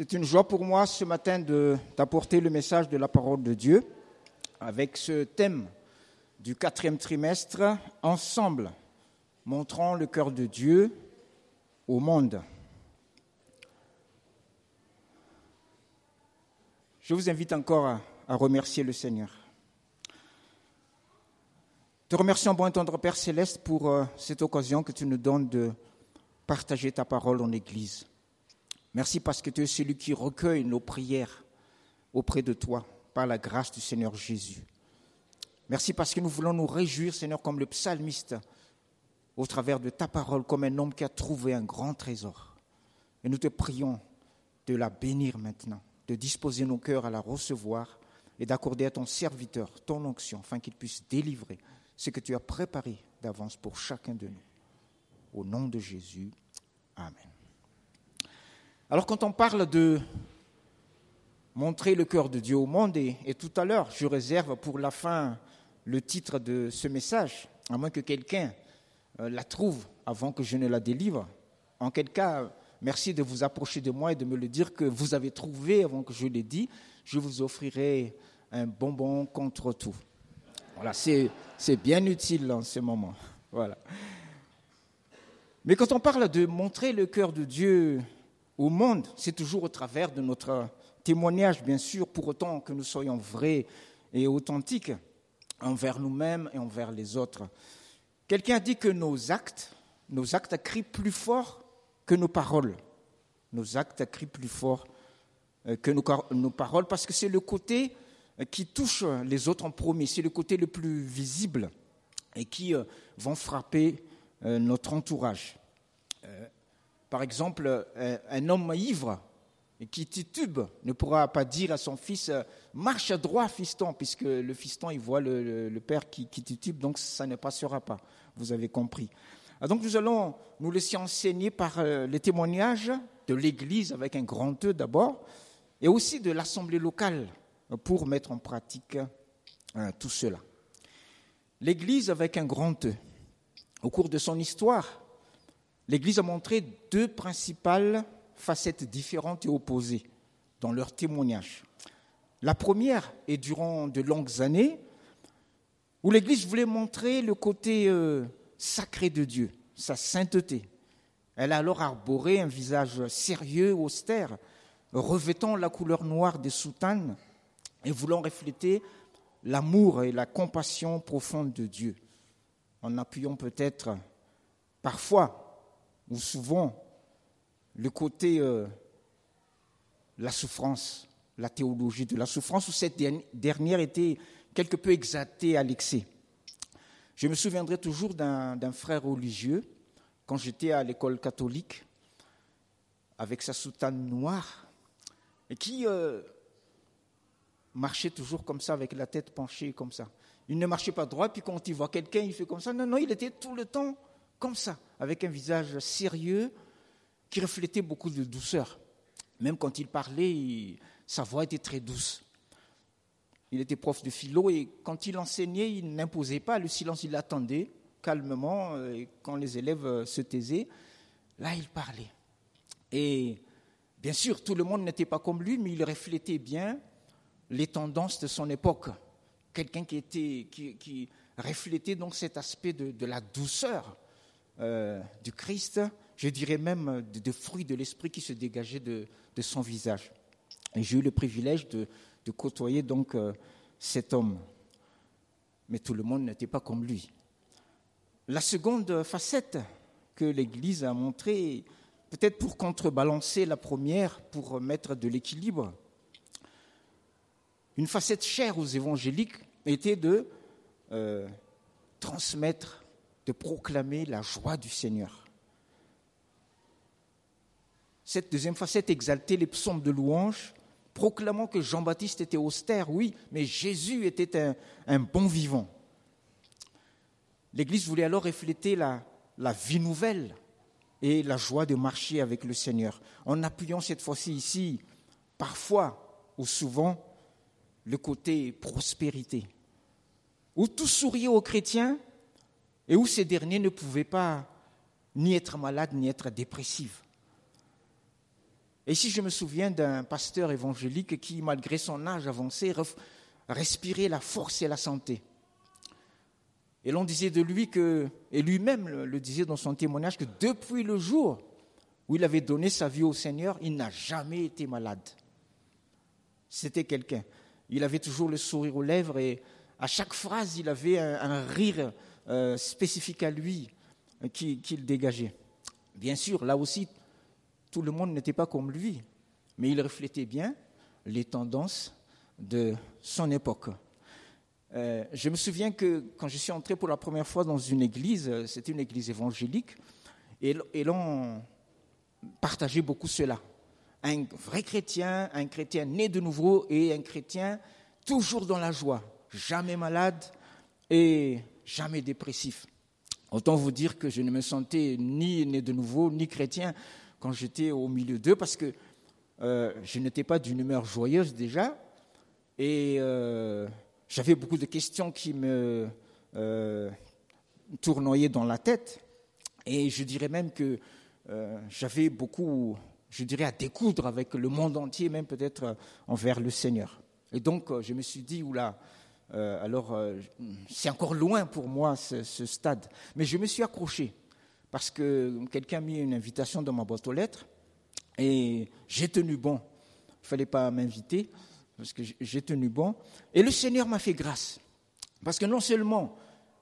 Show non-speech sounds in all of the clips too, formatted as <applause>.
C'est une joie pour moi ce matin d'apporter le message de la parole de Dieu avec ce thème du quatrième trimestre, Ensemble, montrant le cœur de Dieu au monde. Je vous invite encore à, remercier le Seigneur. Te remercions, bon et tendre Père Céleste, pour euh, cette occasion que tu nous donnes de partager ta parole en Église. Merci parce que tu es celui qui recueille nos prières auprès de toi par la grâce du Seigneur Jésus. Merci parce que nous voulons nous réjouir, Seigneur, comme le psalmiste, au travers de ta parole, comme un homme qui a trouvé un grand trésor. Et nous te prions de la bénir maintenant, de disposer nos cœurs à la recevoir et d'accorder à ton serviteur ton onction, afin qu'il puisse délivrer ce que tu as préparé d'avance pour chacun de nous. Au nom de Jésus, Amen. Alors quand on parle de montrer le cœur de Dieu au monde, et, tout à l'heure, je réserve pour la fin le titre de ce message, à moins que quelqu'un euh, la trouve avant que je ne la délivre. En quel cas, merci de vous approcher de moi et de me le dire que vous avez trouvé avant que je l'ai dit. Je vous offrirai un bonbon contre tout. Voilà, c'est bien utile en ce moment. Voilà. Mais quand on parle de montrer le cœur de Dieu au monde, c'est toujours au travers de notre témoignage, bien sûr, pour autant que nous soyons vrais et authentiques envers nous-mêmes et envers les autres. Quelqu'un dit que nos actes, nos actes crient plus fort que nos paroles. Nos actes crient plus fort euh, que nos, nos paroles parce que c'est le côté euh, qui touche les autres en premier, c'est le côté le plus visible et qui euh, vont frapper notre entourage. Par exemple, un homme ivre qui titube ne pourra pas dire à son fils marche droit fiston puisque le fiston il voit le, père qui, titube donc ça ne passera pas vous avez compris ah, donc nous allons nous laisser enseigner par les témoignages de l'église avec un grand E d'abord et aussi de l'assemblée locale pour mettre en pratique euh, tout cela. L'Église avec un grand E. Au cours de son histoire, l'Église a montré deux principales facettes différentes et opposées dans leur témoignage. La première est durant de longues années où l'Église voulait montrer le côté euh, sacré de Dieu, sa sainteté. Elle a alors arboré un visage sérieux, austère, revêtant la couleur noire des soutanes et voulant refléter l'amour et la compassion profonde de Dieu, en appuyant peut-être parfois ou souvent le côté euh, la souffrance, la théologie de la souffrance, où cette dernière était quelque peu exaltée à l'excès. Je me souviendrai toujours d'un frère religieux, quand j'étais à l'école catholique, avec sa soutane noire, et qui, euh, marchait toujours comme ça, avec la tête penchée comme ça. Il ne marchait pas droit, puis quand il voit quelqu'un, il fait comme ça. Non, non, il était tout le temps comme ça, avec un visage sérieux qui reflétait beaucoup de douceur. Même quand il parlait, sa voix était très douce. Il était prof de philo et quand il enseignait, il n'imposait pas le silence, il attendait calmement. Et quand les élèves euh, se taisaient, là, il parlait. Et bien sûr, tout le monde n'était pas comme lui, mais il reflétait bien les tendances de son époque. Quelqu'un qui, qui, reflétait donc cet aspect de, la douceur euh, du Christ, je dirais même des fruits de l'esprit qui se dégageaient de, son visage. Et j'ai eu le privilège de, côtoyer donc euh, cet homme. Mais tout le monde n'était pas comme lui. La seconde facette que l'Église a montrée, peut-être pour contrebalancer la première, pour mettre de l'équilibre, une facette chère aux évangéliques était de euh, transmettre, de proclamer la joie du Seigneur. Cette deuxième facette exaltait les psaumes de louange, proclamant que Jean-Baptiste était austère, oui, mais Jésus était un, bon vivant. L'Église voulait alors refléter la, la vie nouvelle et la joie de marcher avec le Seigneur, en appuyant cette fois-ci ici, parfois ou souvent, le côté prospérité, où tout souriait aux chrétiens et où ces derniers ne pouvaient pas ni être malades ni être dépressifs. Et ici, je me souviens d'un pasteur évangélique qui, malgré son âge avancé, respirait la force et la santé. Et l'on disait de lui que, et lui-même le disait dans son témoignage, que depuis le jour où il avait donné sa vie au Seigneur, il n'a jamais été malade. C'était quelqu'un. Il avait toujours le sourire aux lèvres et à chaque phrase, il avait un, rire euh, spécifique à lui euh, qu'il dégageait. Bien sûr, là aussi, tout le monde n'était pas comme lui, mais il reflétait bien les tendances de son époque. Euh, je me souviens que quand je suis entré pour la première fois dans une église, c'était une église évangélique, et, et l'on partageait beaucoup cela. Un vrai chrétien, un chrétien né de nouveau et un chrétien toujours dans la joie, jamais malade et jamais dépressif. Autant vous dire que je ne me sentais ni né de nouveau, ni chrétien quand j'étais au milieu d'eux, parce que euh, je n'étais pas d'une humeur joyeuse déjà, et euh, j'avais beaucoup de questions qui me euh, tournoyaient dans la tête, et je dirais même que j'avais beaucoup, je dirais, à découdre avec le monde entier, même peut-être envers le Seigneur. Et donc, je me suis dit, oula, euh, alors, euh, c'est encore loin pour moi ce, stade. Mais je me suis accroché parce que quelqu'un a mis une invitation dans ma boîte aux lettres et j'ai tenu bon. Il ne fallait pas m'inviter parce que j'ai tenu bon. Et le Seigneur m'a fait grâce. Parce que non seulement,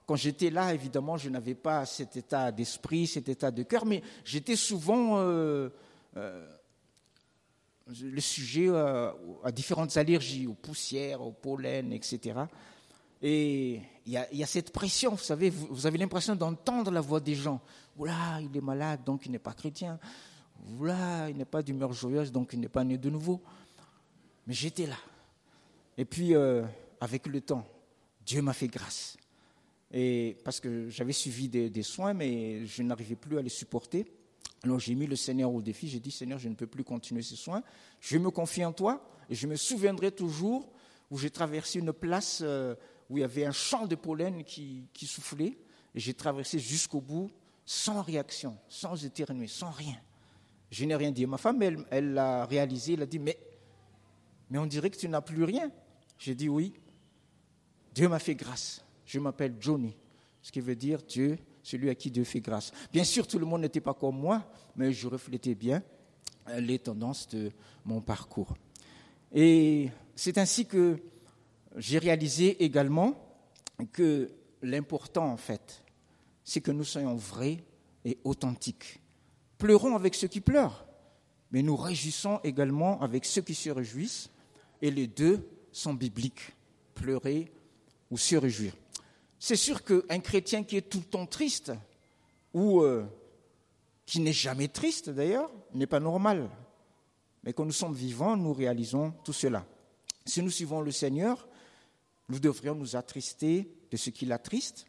quand j'étais là, évidemment, je n'avais pas cet état d'esprit, cet état de cœur, mais j'étais souvent euh, le sujet euh, à différentes allergies, aux poussières, aux pollen, etc. Et il y, a, cette pression, vous savez, vous, avez l'impression d'entendre la voix des gens. Oula, il est malade, donc il n'est pas chrétien. Oula, il n'est pas d'humeur joyeuse, donc il n'est pas né de nouveau. Mais j'étais là. Et puis, euh, avec le temps, Dieu m'a fait grâce. Et parce que j'avais suivi des soins, mais je n'arrivais plus à les supporter. Alors j'ai mis le Seigneur au défi, j'ai dit Seigneur, je ne peux plus continuer ces soins, je me confie en toi et je me souviendrai toujours où j'ai traversé une place euh, où il y avait un champ de pollen qui, soufflait et j'ai traversé jusqu'au bout sans réaction, sans éternuer, sans rien. Je n'ai rien dit. Ma femme, elle, l'a réalisé, elle a dit mais, mais on dirait que tu n'as plus rien. J'ai dit oui. Dieu m'a fait grâce. Je m'appelle Johnny, ce qui veut dire Dieu celui à qui Dieu fait grâce. Bien sûr, tout le monde n'était pas comme moi, mais je reflétais bien euh, les tendances de mon parcours. Et c'est ainsi que j'ai réalisé également que l'important, en fait, c'est que nous soyons vrais et authentiques. Pleurons avec ceux qui pleurent, mais nous réjouissons également avec ceux qui se réjouissent, et les deux sont bibliques, pleurer ou se réjouir. C'est sûr qu'un chrétien qui est tout le temps triste, ou euh, qui n'est jamais triste d'ailleurs, n'est pas normal. Mais quand nous sommes vivants, nous réalisons tout cela. Si nous suivons le Seigneur, nous devrions nous attrister de ce qui l'attriste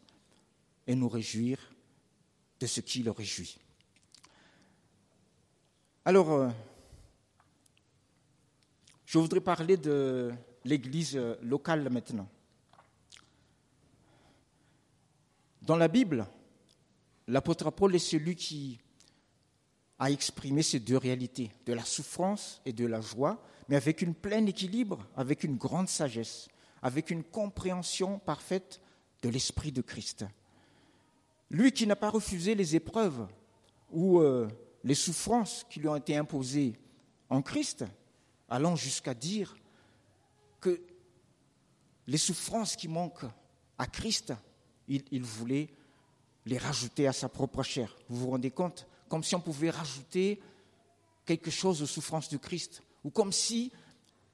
et nous réjouir de ce qui le réjouit. Alors, euh, je voudrais parler de l'Église locale maintenant. Dans la Bible, l'apôtre Paul est celui qui a exprimé ces deux réalités, de la souffrance et de la joie, mais avec une plein équilibre, avec une grande sagesse, avec une compréhension parfaite de l'esprit de Christ. Lui qui n'a pas refusé les épreuves ou euh, les souffrances qui lui ont été imposées en Christ, allant jusqu'à dire que les souffrances qui manquent à Christ il, voulait les rajouter à sa propre chair. Vous vous rendez compte? Comme si on pouvait rajouter quelque chose aux souffrances de Christ, ou comme si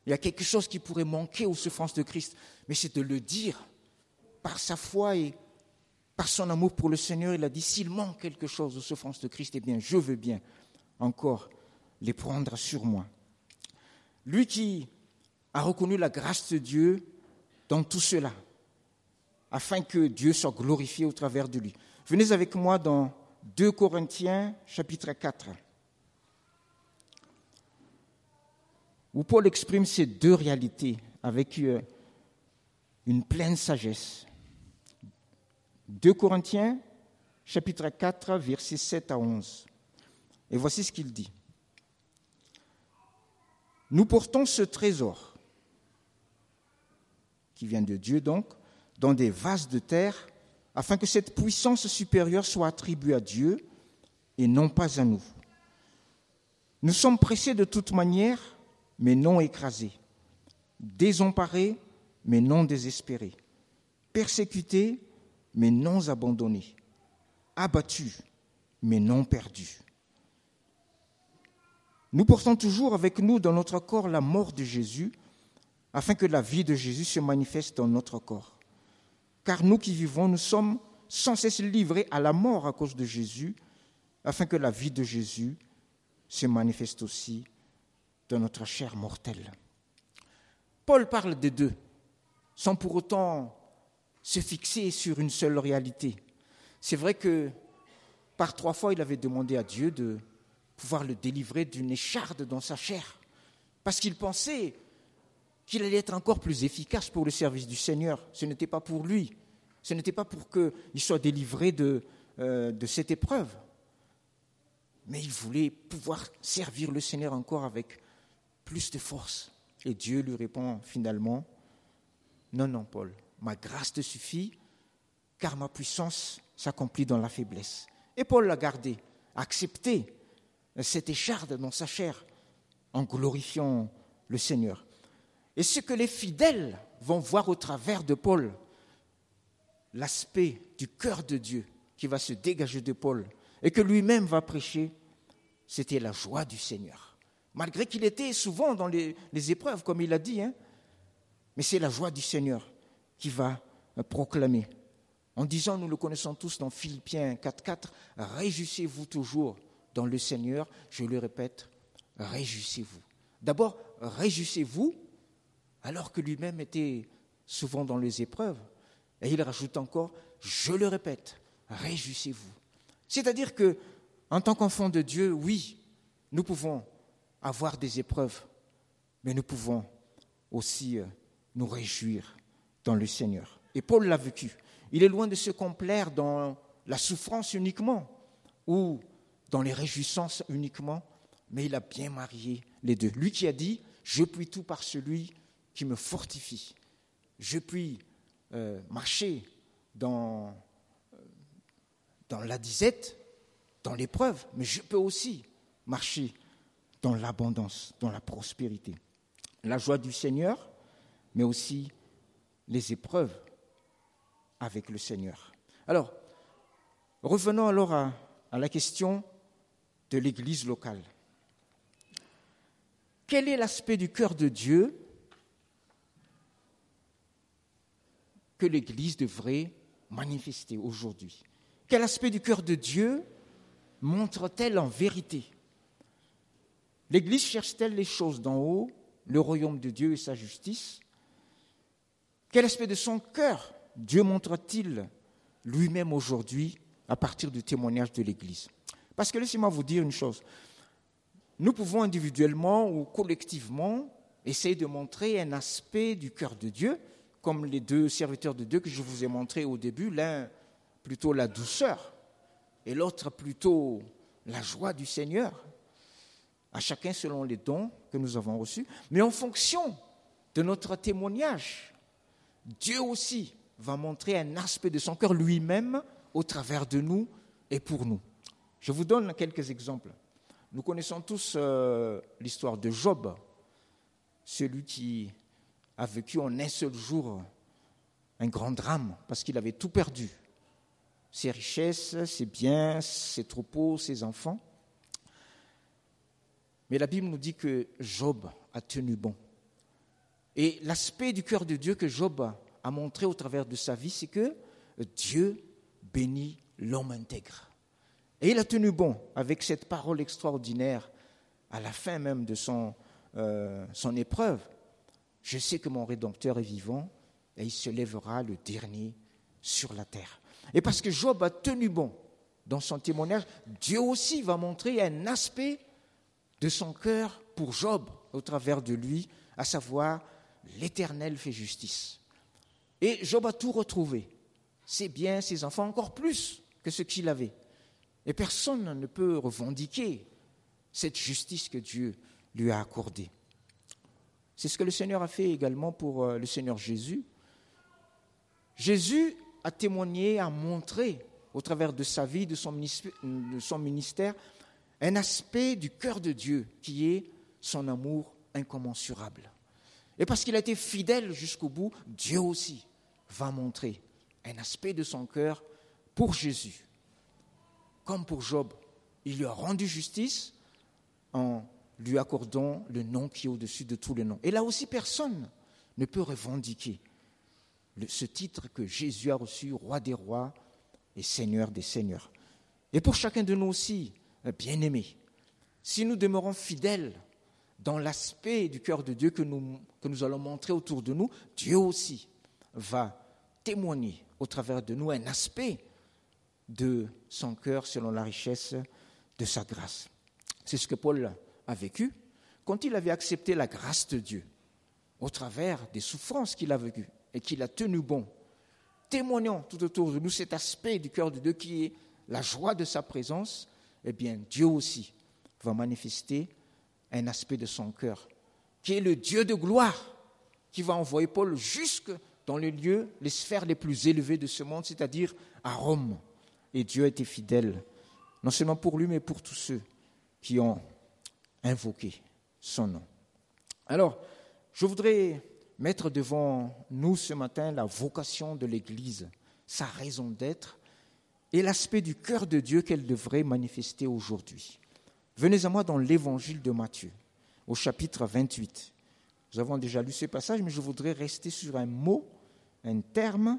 il y a quelque chose qui pourrait manquer aux souffrances de Christ. Mais c'est de le dire par sa foi et par son amour pour le Seigneur. Il a dit, s'il manque quelque chose aux souffrances de Christ, eh bien, je veux bien encore les prendre sur moi. Lui qui a reconnu la grâce de Dieu dans tout cela, afin que Dieu soit glorifié au travers de lui. Venez avec moi dans 2 Corinthiens chapitre 4, où Paul exprime ces deux réalités avec euh, une pleine sagesse. 2 Corinthiens chapitre 4, versets 7 à 11. Et voici ce qu'il dit. Nous portons ce trésor, qui vient de Dieu donc, dans des vases de terre, afin que cette puissance supérieure soit attribuée à Dieu et non pas à nous. Nous sommes pressés de toute manière, mais non écrasés, désemparés, mais non désespérés, persécutés, mais non abandonnés, abattus, mais non perdus. Nous portons toujours avec nous dans notre corps la mort de Jésus, afin que la vie de Jésus se manifeste dans notre corps. Car nous qui vivons, nous sommes sans cesse livrés à la mort à cause de Jésus, afin que la vie de Jésus se manifeste aussi dans notre chair mortelle. Paul parle des deux, sans pour autant se fixer sur une seule réalité. C'est vrai que par trois fois, il avait demandé à Dieu de pouvoir le délivrer d'une écharde dans sa chair, parce qu'il pensait qu'il allait être encore plus efficace pour le service du Seigneur. Ce n'était pas pour lui, ce n'était pas pour qu'il soit délivré de, euh, cette épreuve, mais il voulait pouvoir servir le Seigneur encore avec plus de force. Et Dieu lui répond finalement, non, non, Paul, ma grâce te suffit, car ma puissance s'accomplit dans la faiblesse. Et Paul l'a gardé, accepté cette écharde dans sa chair en glorifiant le Seigneur. Et ce que les fidèles vont voir au travers de Paul, l'aspect du cœur de Dieu qui va se dégager de Paul et que lui-même va prêcher, c'était la joie du Seigneur. Malgré qu'il était souvent dans les, épreuves, comme il a dit, hein, mais c'est la joie du Seigneur qui va proclamer. En disant, nous le connaissons tous dans Philippiens 4.4, réjouissez-vous toujours dans le Seigneur, je le répète, réjouissez-vous. D'abord, réjouissez-vous, alors que lui-même était souvent dans les épreuves. Et il rajoute encore, je le répète, réjouissez-vous. C'est-à-dire que, en tant qu'enfant de Dieu, oui, nous pouvons avoir des épreuves, mais nous pouvons aussi euh, nous réjouir dans le Seigneur. Et Paul l'a vécu. Il est loin de se complaire dans la souffrance uniquement, ou dans les réjouissances uniquement, mais il a bien marié les deux. Lui qui a dit, je puis tout par celui qui me fortifie. Je puis euh, marcher dans, la disette, dans l'épreuve, mais je peux aussi marcher dans l'abondance, dans la prospérité. La joie du Seigneur, mais aussi les épreuves avec le Seigneur. Alors, revenons alors à la question de l'Église locale. Quel est l'aspect du cœur de Dieu que l'Église devrait manifester aujourd'hui. Quel aspect du cœur de Dieu montre-t-elle en vérité? L'Église cherche-t-elle les choses d'en haut, le royaume de Dieu et sa justice? Quel aspect de son cœur Dieu montre-t-il lui-même aujourd'hui à partir du témoignage de l'Église? Parce que laissez-moi vous dire une chose. Nous pouvons individuellement ou collectivement essayer de montrer un aspect du cœur de Dieu, comme les deux serviteurs de Dieu que je vous ai montrés au début, l'un plutôt la douceur et l'autre plutôt la joie du Seigneur, à chacun selon les dons que nous avons reçus, mais en fonction de notre témoignage, Dieu aussi va montrer un aspect de son cœur lui-même au travers de nous et pour nous. Je vous donne quelques exemples. Nous connaissons tous euh, l'histoire de Job, celui qui a vécu en un seul jour un grand drame parce qu'il avait tout perdu. Ses richesses, ses biens, ses troupeaux, ses enfants. Mais la Bible nous dit que Job a tenu bon. Et l'aspect du cœur de Dieu que Job a montré au travers de sa vie, c'est que Dieu bénit l'homme intègre. Et il a tenu bon avec cette parole extraordinaire à la fin même de son, euh, son épreuve. Je sais que mon Rédempteur est vivant et il se lèvera le dernier sur la terre. Et parce que Job a tenu bon dans son témoignage, Dieu aussi va montrer un aspect de son cœur pour Job au travers de lui, à savoir l'Éternel fait justice. Et Job a tout retrouvé, ses biens, ses enfants, encore plus que ce qu'il avait. Et personne ne peut revendiquer cette justice que Dieu lui a accordée. C'est ce que le Seigneur a fait également pour euh, le Seigneur Jésus. Jésus a témoigné, a montré au travers de sa vie, de son ministère, un aspect du cœur de Dieu qui est son amour incommensurable. Et parce qu'il a été fidèle jusqu'au bout, Dieu aussi va montrer un aspect de son cœur pour Jésus. Comme pour Job, il lui a rendu justice en lui accordant le nom qui est au-dessus de tous les noms. Et là aussi, personne ne peut revendiquer ce titre que Jésus a reçu, roi des rois et seigneur des seigneurs. Et pour chacun de nous aussi, bien-aimés, si nous demeurons fidèles dans l'aspect du cœur de Dieu que nous, que nous allons montrer autour de nous, Dieu aussi va témoigner au travers de nous un aspect de son cœur selon la richesse de sa grâce. C'est ce que Paul a vécu quand il avait accepté la grâce de Dieu au travers des souffrances qu'il a vécues et qu'il a tenu bon. Témoignant tout autour de nous cet aspect du cœur de Dieu qui est la joie de sa présence, eh bien Dieu aussi va manifester un aspect de son cœur, qui est le Dieu de gloire, qui va envoyer Paul jusque dans les lieux, les sphères les plus élevées de ce monde, c'est-à-dire à Rome. Et Dieu a été fidèle, non seulement pour lui, mais pour tous ceux qui ont invoqué son nom. Alors, je voudrais mettre devant nous ce matin la vocation de l'Église, sa raison d'être et l'aspect du cœur de Dieu qu'elle devrait manifester aujourd'hui. Venez à moi dans l'évangile de Matthieu, au chapitre 28. Nous avons déjà lu ce passage, mais je voudrais rester sur un mot, un terme,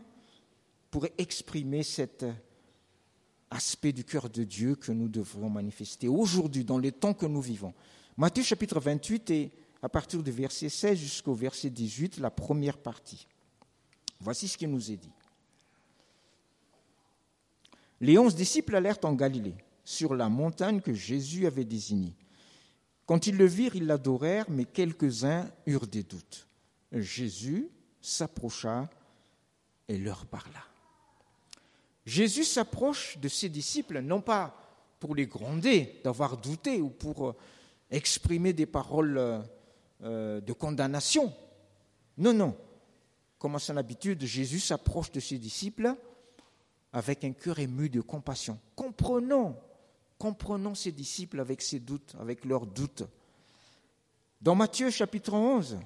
pour exprimer cet aspect du cœur de Dieu que nous devrons manifester aujourd'hui, dans les temps que nous vivons. Matthieu chapitre 28 et à partir du verset 16 jusqu'au verset 18, la première partie. Voici ce qui nous est dit. Les onze disciples allèrent en Galilée, sur la montagne que Jésus avait désignée. Quand ils le virent, ils l'adorèrent, mais quelques-uns eurent des doutes. Jésus s'approcha et leur parla. Jésus s'approche de ses disciples, non pas pour les gronder d'avoir douté ou pour euh, exprimer des paroles euh, euh, de condamnation. Non, non. Comme à son habitude, Jésus s'approche de ses disciples avec un cœur ému de compassion. Comprenons, comprenons ses disciples avec ses doutes, avec leurs doutes. Dans Matthieu chapitre 11,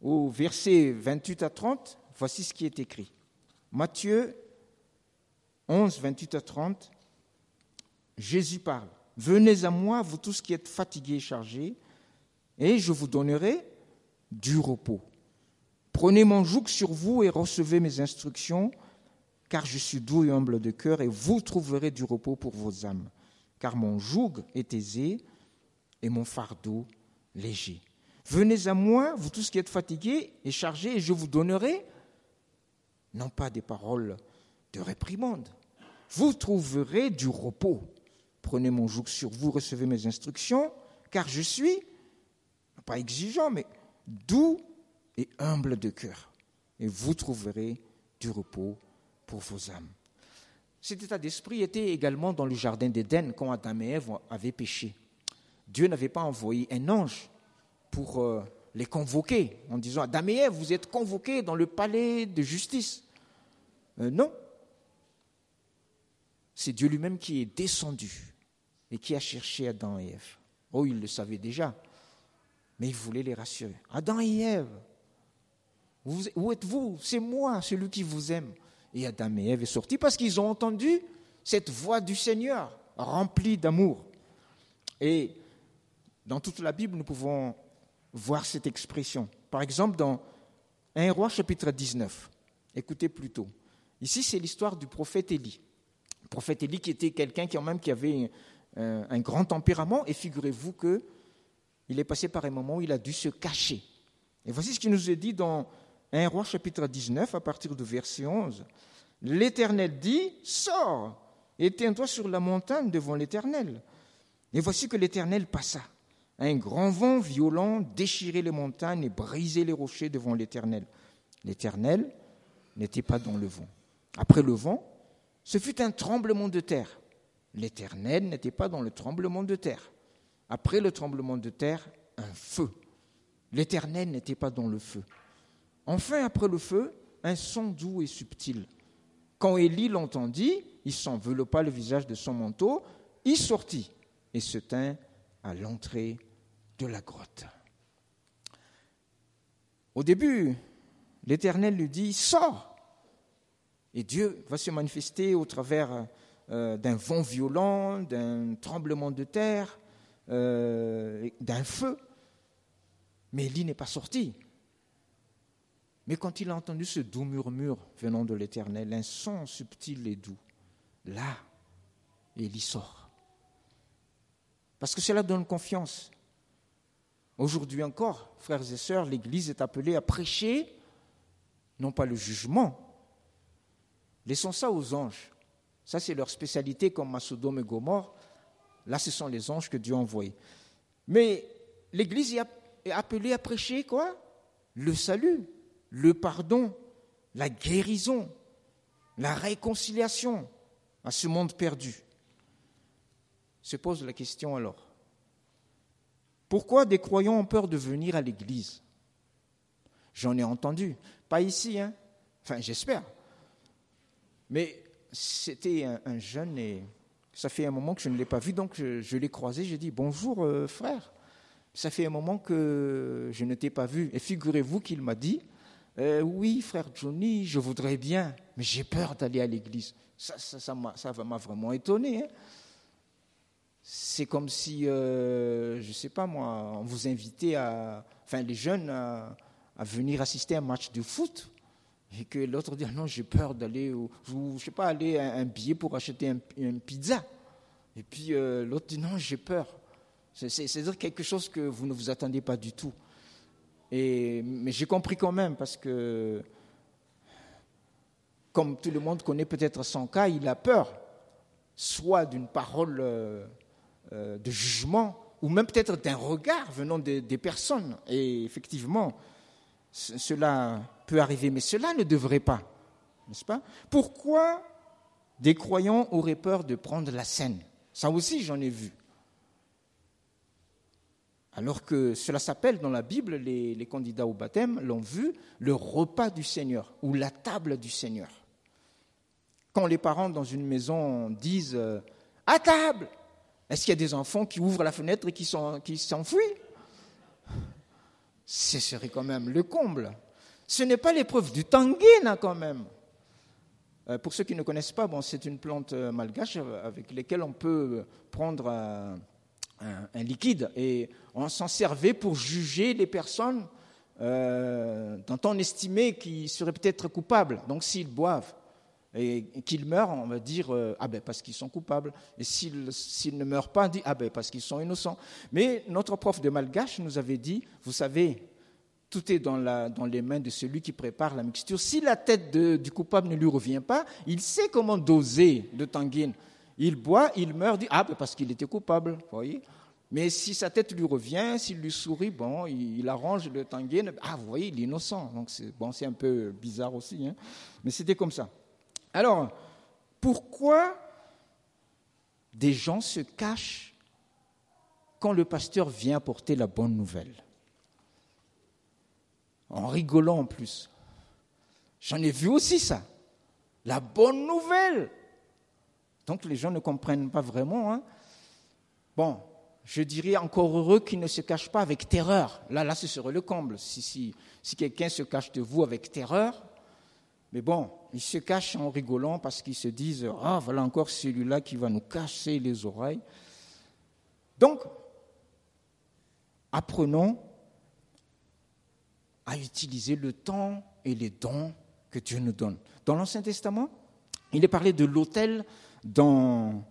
au verset 28 à 30, voici ce qui est écrit. Matthieu 11, 28 à 30, Jésus parle. Venez à moi, vous tous qui êtes fatigués et chargés, et je vous donnerai du repos. Prenez mon joug sur vous et recevez mes instructions, car je suis doux et humble de cœur, et vous trouverez du repos pour vos âmes. Car mon joug est aisé et mon fardeau léger. Venez à moi, vous tous qui êtes fatigués et chargés, et je vous donnerai, non pas des paroles de réprimande, vous trouverez du repos. Prenez mon joug sur vous, recevez mes instructions, car je suis pas exigeant, mais doux et humble de cœur. Et vous trouverez du repos pour vos âmes. Cet état d'esprit était également dans le jardin d'Éden quand Adam et Ève avaient péché. Dieu n'avait pas envoyé un ange pour euh, les convoquer en disant Adam et Ève, vous êtes convoqués dans le palais de justice. Euh, non. C'est Dieu lui-même qui est descendu et qui a cherché Adam et Ève. Oh, il le savait déjà. Mais il voulait les rassurer. Adam et Ève, où êtes-vous? C'est moi, celui qui vous aime. Et Adam et Ève sont sortis parce qu'ils ont entendu cette voix du Seigneur, remplie d'amour. Et dans toute la Bible, nous pouvons voir cette expression. Par exemple, dans 1 roi chapitre 19. Écoutez plutôt. Ici, c'est l'histoire du prophète Élie. Le prophète Élie qui était quelqu'un qui, qui avait un, un grand tempérament. Et figurez-vous que il est passé par un moment où il a dû se cacher. Et voici ce qu'il nous est dit dans 1 roi chapitre 19 à partir du verset 11. L'Éternel dit, sors et tiens-toi sur la montagne devant l'Éternel. Et voici que l'Éternel passa. Un grand vent violent déchirait les montagnes et brisait les rochers devant l'Éternel. L'Éternel n'était pas dans le vent. Après le vent, ce fut un tremblement de terre. L'Éternel n'était pas dans le tremblement de terre. Après le tremblement de terre, un feu. L'Éternel n'était pas dans le feu. Enfin, après le feu, un son doux et subtil. Quand Élie l'entendit, il s'enveloppa le visage de son manteau, il sortit et se tint à l'entrée de la grotte. Au début, l'Éternel lui dit, sors. Et Dieu va se manifester au travers euh, d'un vent violent, d'un tremblement de terre, euh, d'un feu. Mais Élie n'est pas sorti. Mais quand il a entendu ce doux murmure venant de l'Éternel, un son subtil et doux, là, Élie sort. Parce que cela donne confiance. Aujourd'hui encore, frères et sœurs, l'Église est appelée à prêcher, non pas le jugement. Laissons ça aux anges. Ça, c'est leur spécialité, comme à et Gomorre. Là, ce sont les anges que Dieu a envoyés. Mais l'Église est appelée à prêcher quoi? Le salut, le pardon, la guérison, la réconciliation à ce monde perdu. Se pose la question alors. Pourquoi des croyants ont peur de venir à l'Église? J'en ai entendu. Pas ici, hein Enfin, j'espère. Mais c'était un, jeune et ça fait un moment que je ne l'ai pas vu, donc je, l'ai croisé, j'ai dit bonjour euh, frère. Ça fait un moment que je ne t'ai pas vu. Et figurez-vous qu'il m'a dit, euh, oui frère Johnny, je voudrais bien, mais j'ai peur d'aller à l'église. Ça, ça, m'a vraiment étonné. Hein. C'est comme si, euh, je ne sais pas moi, on vous invitait à, enfin les jeunes à, à venir assister à un match de foot et que l'autre dit ah non j'ai peur d'aller je sais pas aller un, un billet pour acheter un, une pizza. Et puis euh, l'autre dit non j'ai peur. C'est dire quelque chose que vous ne vous attendez pas du tout. Et mais j'ai compris quand même parce que comme tout le monde connaît peut-être son cas il a peur soit d'une parole euh, euh, de jugement ou même peut-être d'un regard venant des personnes. Et effectivement cela peut arriver, mais cela ne devrait pas, n'est-ce pas? Pourquoi des croyants auraient peur de prendre la scène? Ça aussi, j'en ai vu. Alors que cela s'appelle dans la Bible, les, candidats au baptême l'ont vu, le repas du Seigneur ou la table du Seigneur. Quand les parents dans une maison disent euh, à table, est-ce qu'il y a des enfants qui ouvrent la fenêtre et qui s'enfuient? Ce serait quand même le comble. Ce n'est pas l'épreuve du tanguine quand même. Euh, pour ceux qui ne connaissent pas, bon, c'est une plante euh, malgache avec laquelle on peut prendre un, liquide et on s'en servait pour juger les personnes euh, dont on estimait qu'ils seraient peut-être coupables. Donc s'ils boivent et, qu'ils meurent, on va dire ah ben parce qu'ils sont coupables. Et s'ils ne meurent pas, on dit ah ben parce qu'ils sont innocents. Mais notre prof de malgache nous avait dit, vous savez, tout est dans, les mains de celui qui prépare la mixture. Si la tête du coupable ne lui revient pas, il sait comment doser le tanguine. Il boit, il meurt, dit Ah, ben parce qu'il était coupable. Voyez Mais si sa tête lui revient, s'il lui sourit, bon, il, arrange le tanguine. Ah, vous voyez, il est innocent. Donc, c'est un peu bizarre aussi. Hein. Mais c'était comme ça. Alors, pourquoi des gens se cachent quand le pasteur vient porter la bonne nouvelle? En rigolant en plus. J'en ai vu aussi ça. La bonne nouvelle. Donc les gens ne comprennent pas vraiment. Hein. Bon, je dirais encore heureux qu'ils ne se cachent pas avec terreur. Là, là, ce serait le comble. Si, si, quelqu'un se cache de vous avec terreur, mais bon, ils se cachent en rigolant parce qu'ils se disent Ah, voilà encore celui-là qui va nous cacher les oreilles. Donc, apprenons à utiliser le temps et les dons que Dieu nous donne. Dans l'Ancien Testament, il est parlé de l'autel dans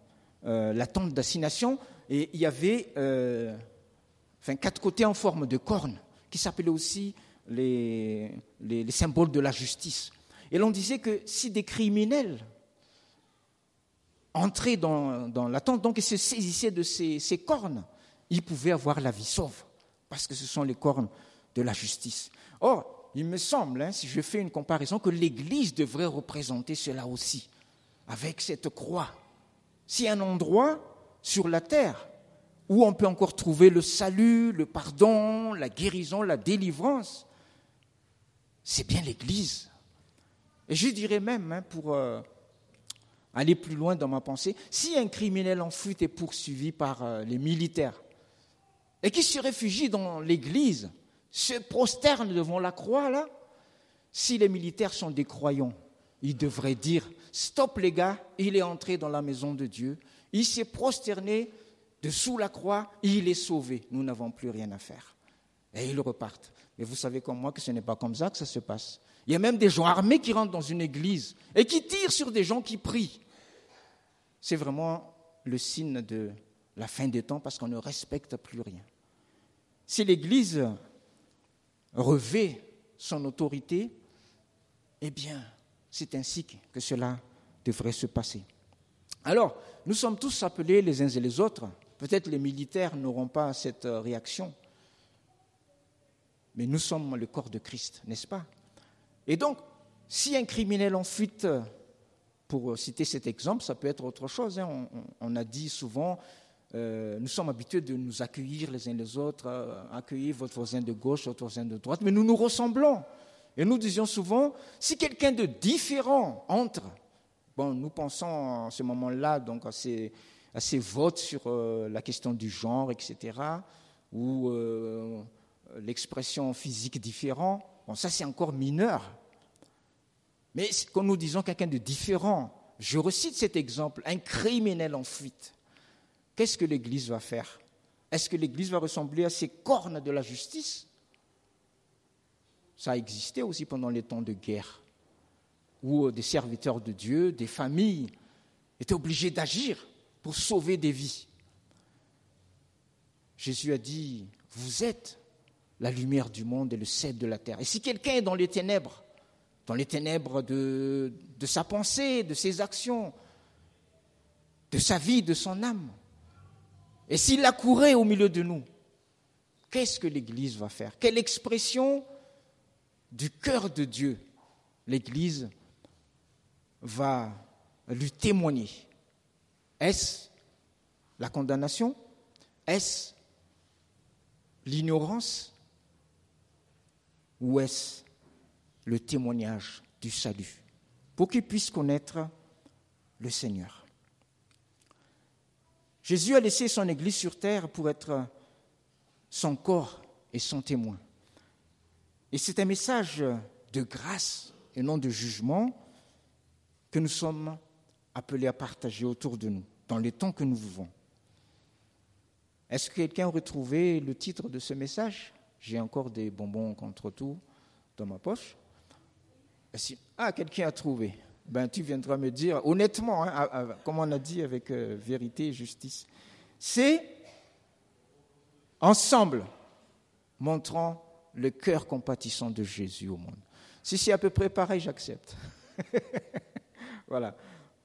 euh, la tente d'assignation et il y avait euh, enfin, quatre côtés en forme de cornes qui s'appelaient aussi les, les, symboles de la justice. Et l'on disait que si des criminels entraient dans, dans la tente, donc ils se saisissaient de ces, ces cornes, ils pouvaient avoir la vie sauve, parce que ce sont les cornes de la justice. Or, il me semble, hein, si je fais une comparaison, que l'Église devrait représenter cela aussi, avec cette croix. Si un endroit sur la terre où on peut encore trouver le salut, le pardon, la guérison, la délivrance, c'est bien l'Église. Et je dirais même, hein, pour euh, aller plus loin dans ma pensée, si un criminel en fuite est poursuivi par euh, les militaires et qui se réfugie dans l'Église, se prosterne devant la croix, là, si les militaires sont des croyants, ils devraient dire, stop les gars, il est entré dans la maison de Dieu, il s'est prosterné dessous la croix, il est sauvé, nous n'avons plus rien à faire. Et ils repartent. Mais vous savez comme moi que ce n'est pas comme ça que ça se passe. Il y a même des gens armés qui rentrent dans une église et qui tirent sur des gens qui prient. C'est vraiment le signe de la fin des temps parce qu'on ne respecte plus rien. Si l'Église revêt son autorité, eh bien, c'est ainsi que cela devrait se passer. Alors, nous sommes tous appelés les uns et les autres. Peut-être les militaires n'auront pas cette réaction, mais nous sommes le corps de Christ, n'est-ce pas? Et donc, si un criminel en fuite, pour citer cet exemple, ça peut être autre chose. Hein. on, a dit souvent, euh, nous sommes habitués de nous accueillir les uns les autres, euh, accueillir votre voisin de gauche, votre voisin de droite, mais nous nous ressemblons. Et nous disions souvent, si quelqu'un de différent entre, bon, nous pensons en ce moment-là donc à ces, votes sur euh, la question du genre, etc., ou l'expression physique différent, bon, ça c'est encore mineur. Mais quand nous disons quelqu'un de différent, je recite cet exemple, un criminel en fuite qu'est-ce que l'Église va faire? Est-ce que l'Église va ressembler à ces cornes de la justice? Ça a existé aussi pendant les temps de guerre, où des serviteurs de Dieu, des familles, étaient obligés d'agir pour sauver des vies. Jésus a dit, vous êtes la lumière du monde et le sel de la terre. Et si quelqu'un est dans les ténèbres, dans les ténèbres de, de sa pensée, de ses actions, de sa vie, de son âme, et s'il accourait au milieu de nous, qu'est-ce que l'Église va faire? Quelle expression du cœur de Dieu l'Église va lui témoigner? Est-ce la condamnation? Est-ce l'ignorance? Ou est-ce le témoignage du salut? Pour qu'il puisse connaître le Seigneur. Jésus a laissé son Église sur terre pour être son corps et son témoin. Et c'est un message de grâce et non de jugement que nous sommes appelés à partager autour de nous, dans les temps que nous vivons. Est-ce que quelqu'un aurait trouvé le titre de ce message? J'ai encore des bonbons contre tout dans ma poche. Ah, quelqu'un a trouvé ben, tu viendras me dire, honnêtement, hein, comme on a dit avec euh, vérité et justice, c'est ensemble montrant le cœur compatissant de Jésus au monde. Si c'est à peu près pareil, j'accepte. <laughs> voilà,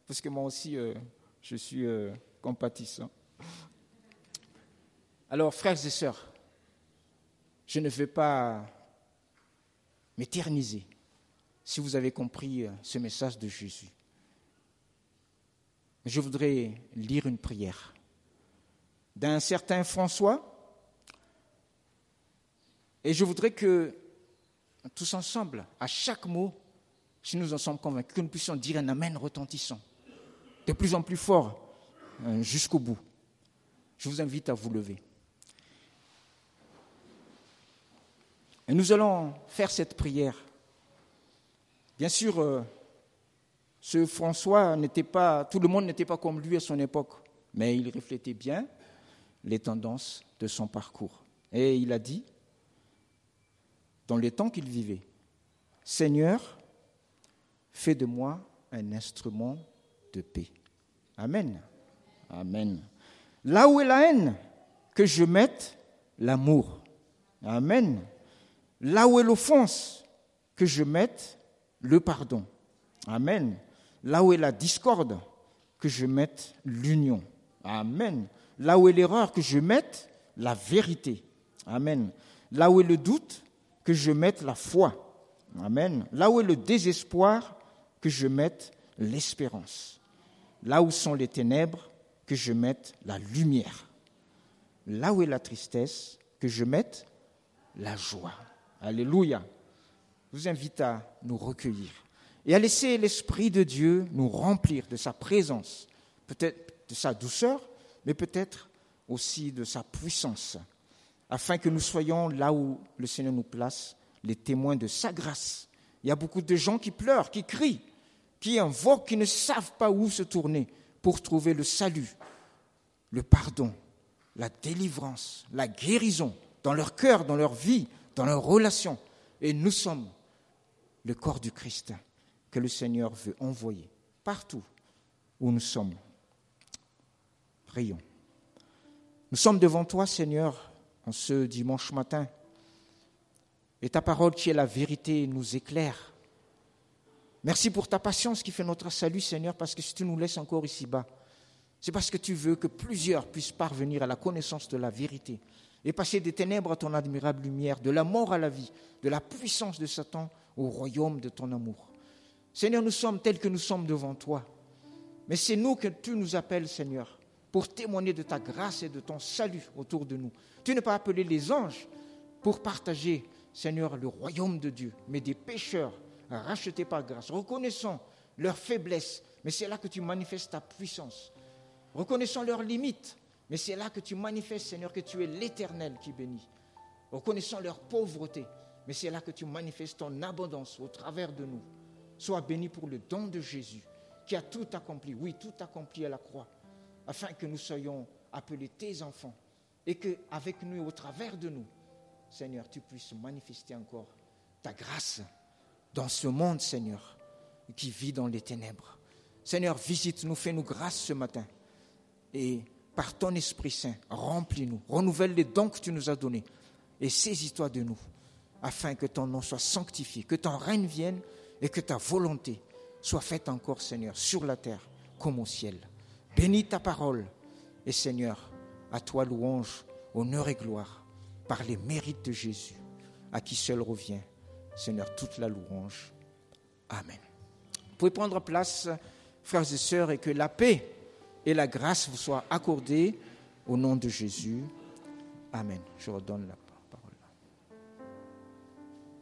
parce que moi aussi, euh, je suis euh, compatissant. Alors, frères et sœurs, je ne veux pas m'éterniser si vous avez compris euh, ce message de Jésus. Je voudrais lire une prière d'un certain François. Et je voudrais que, tous ensemble, à chaque mot, si nous en sommes convaincus, que nous puissions dire un Amen retentissant, de plus en plus fort, euh, jusqu'au bout. Je vous invite à vous lever. Et nous allons faire cette prière Bien sûr, euh, ce François n'était pas, tout le monde n'était pas comme lui à son époque, mais il reflétait bien les tendances de son parcours. Et il a dit, dans les temps qu'il vivait, Seigneur, fais de moi un instrument de paix. Amen. Amen. Là où est la haine, que je mette l'amour. Amen. Là où est l'offense, que je mette le pardon. Amen. Là où est la discorde, que je mette l'union. Amen. Là où est l'erreur, que je mette la vérité. Amen. Là où est le doute, que je mette la foi. Amen. Là où est le désespoir, que je mette l'espérance. Là où sont les ténèbres, que je mette la lumière. là où est la tristesse, que je mette la joie. Alléluia. Vous invite à nous recueillir et à laisser l'Esprit de Dieu nous remplir de sa présence, peut-être de sa douceur, mais peut-être aussi de sa puissance, afin que nous soyons là où le Seigneur nous place, les témoins de sa grâce. Il y a beaucoup de gens qui pleurent, qui crient, qui invoquent, qui ne savent pas où se tourner pour trouver le salut, le pardon, la délivrance, la guérison dans leur cœur, dans leur vie, dans leurs relations. Et nous sommes le corps du Christ que le Seigneur veut envoyer partout où nous sommes. Prions. Nous sommes devant toi, Seigneur, en ce dimanche matin. Et ta parole qui est la vérité nous éclaire. Merci pour ta patience qui fait notre salut, Seigneur, parce que si tu nous laisses encore ici-bas, c'est parce que tu veux que plusieurs puissent parvenir à la connaissance de la vérité et passer des ténèbres à ton admirable lumière, de la mort à la vie, de la puissance de Satan au royaume de ton amour. Seigneur, nous sommes tels que nous sommes devant toi. Mais c'est nous que tu nous appelles, Seigneur, pour témoigner de ta grâce et de ton salut autour de nous. Tu n'es pas appelé les anges pour partager, Seigneur, le royaume de Dieu, mais des pécheurs rachetés par grâce, reconnaissant leur faiblesse, mais c'est là que tu manifestes ta puissance. Reconnaissant leurs limites, mais c'est là que tu manifestes, Seigneur, que tu es l'Éternel qui bénit. Reconnaissant leur pauvreté, mais c'est là que tu manifestes ton abondance au travers de nous. Sois béni pour le don de Jésus, qui a tout accompli, oui, tout accompli à la croix, afin que nous soyons appelés tes enfants, et que avec nous, au travers de nous, Seigneur, tu puisses manifester encore ta grâce dans ce monde, Seigneur, qui vit dans les ténèbres. Seigneur, visite-nous, fais-nous grâce ce matin. Et par ton Esprit Saint, remplis-nous, renouvelle les dons que tu nous as donnés et saisis-toi de nous, afin que ton nom soit sanctifié, que ton règne vienne et que ta volonté soit faite encore, Seigneur, sur la terre comme au ciel. Bénis ta parole et Seigneur, à toi louange, honneur et gloire par les mérites de Jésus, à qui seul revient, Seigneur, toute la louange. Amen. Vous pouvez prendre place, frères et sœurs, et que la paix et la grâce vous soit accordée au nom de Jésus. Amen. Je redonne la